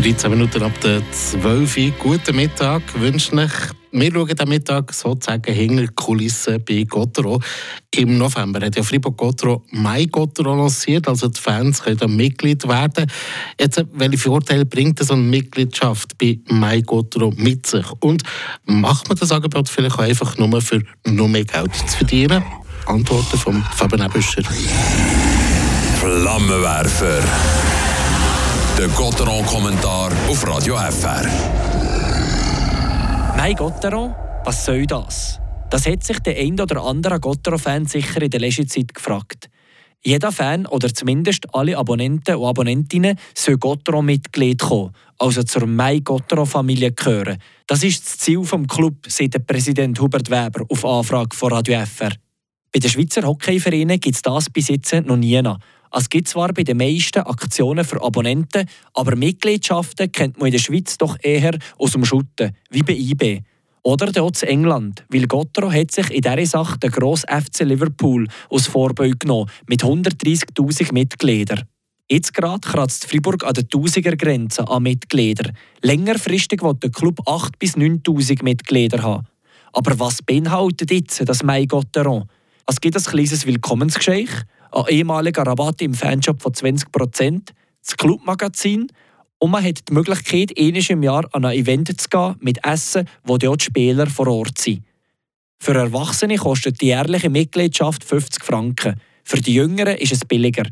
13 Minuten ab der 12 Uhr. Guten Mittag wünsche ich. Wir schauen den Mittag sozusagen hinter die Kulissen bei Gottero. Im November hat ja Fribourg Gottero Mai Gottero lanciert, also die Fans können Mitglied werden. Jetzt, welche Vorteile bringt so eine Mitgliedschaft bei Mai Gottero mit sich? Und macht man das Angebot vielleicht auch einfach nur für noch mehr Geld zu verdienen? Antworten von Fabian Ebüscher. Flammenwerfer. Der Gotteron-Kommentar auf Radio FR. Mein Gotteron, was soll das? Das hat sich der ein oder andere Gotteron-Fan sicher in der letzten Zeit gefragt. Jeder Fan oder zumindest alle Abonnenten und Abonnentinnen soll Gotteron-Mitglied kommen, also zur Mai Gotteron-Familie gehören. Das ist das Ziel des Club, sagt der Präsident Hubert Weber auf Anfrage von Radio FR. Bei den Schweizer Hockeyvereinen gibt es das bis jetzt noch nie. Es gibt zwar bei den meisten Aktionen für Abonnenten, aber Mitgliedschaften kennt man in der Schweiz doch eher aus dem Schutten, wie bei IB. Oder dort in England, weil Gottero hat sich in dieser Sache den grossen FC Liverpool aus Vorbild genommen, mit 130'000 Mitgliedern. Jetzt gerade kratzt Fribourg an der 1000er Grenze an Mitgliedern. Längerfristig will der Club 8.000 bis 9.000 Mitglieder haben. Aber was beinhaltet jetzt das Mai Gotteron? Es gibt ein kleines Willkommensgeschenk, ein ehemaliger Rabatt im Fanshop von 20%, das Clubmagazin und man hat die Möglichkeit, einmal im Jahr an ein Event zu gehen mit Essen, wo dort die Spieler vor Ort sind. Für Erwachsene kostet die jährliche Mitgliedschaft 50 Franken. Für die Jüngeren ist es billiger.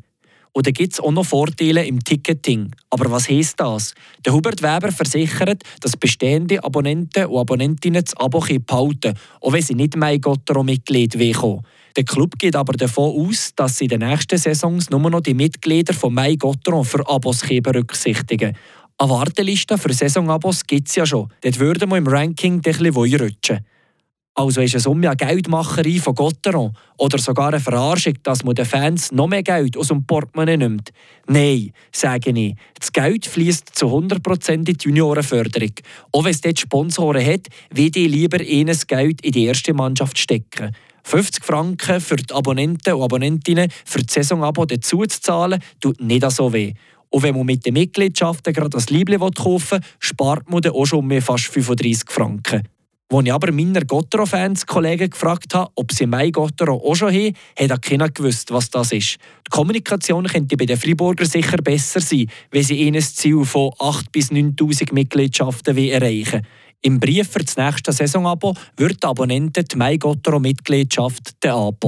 Dann gibt es auch noch Vorteile im Ticketing. Aber was heisst das? Der Hubert Weber versichert, dass bestehende Abonnenten und Abonnentinnen das Abo behalten auch wenn sie nicht mehr Gottero-Mitglied kommen. Der Club geht aber davon aus, dass sie in den nächsten Saisons nur noch die Mitglieder von Mai Gottero für Abos berücksichtigen. Eine Warteliste für Saisonabos gibt es ja schon. Dort würden wir im Ranking ein bisschen rutschen. Also ist es um eine Geldmacherei von Gotteron oder sogar eine Verarschung, dass man den Fans noch mehr Geld aus dem Portemonnaie nimmt? Nein, sage ich. Das Geld fließt zu 100% in die Juniorenförderung. Auch wenn es dort Sponsoren hat, will ich lieber ihnen Geld in die erste Mannschaft stecken. 50 Franken für die Abonnenten und Abonnentinnen für das Saisonabo dazu zu zahlen, tut nicht so weh. Und wenn man mit den Mitgliedschaften gerade das Liebling kaufen will, spart man dann auch schon mehr fast 35 Franken. Als ich aber meiner Gottero-Fans Kollegen gefragt habe, ob sie mein Gottero auch schon haben, hat auch keiner gewusst, was das ist. Die Kommunikation könnte bei den Friburger sicher besser sein, wenn sie ihnen Ziel von 8.000 bis 9.000 Mitgliedschaften erreichen Im Brief für das nächste Saisonabo wird der Abonnenten die Mai Gottero-Mitgliedschaft angeboten.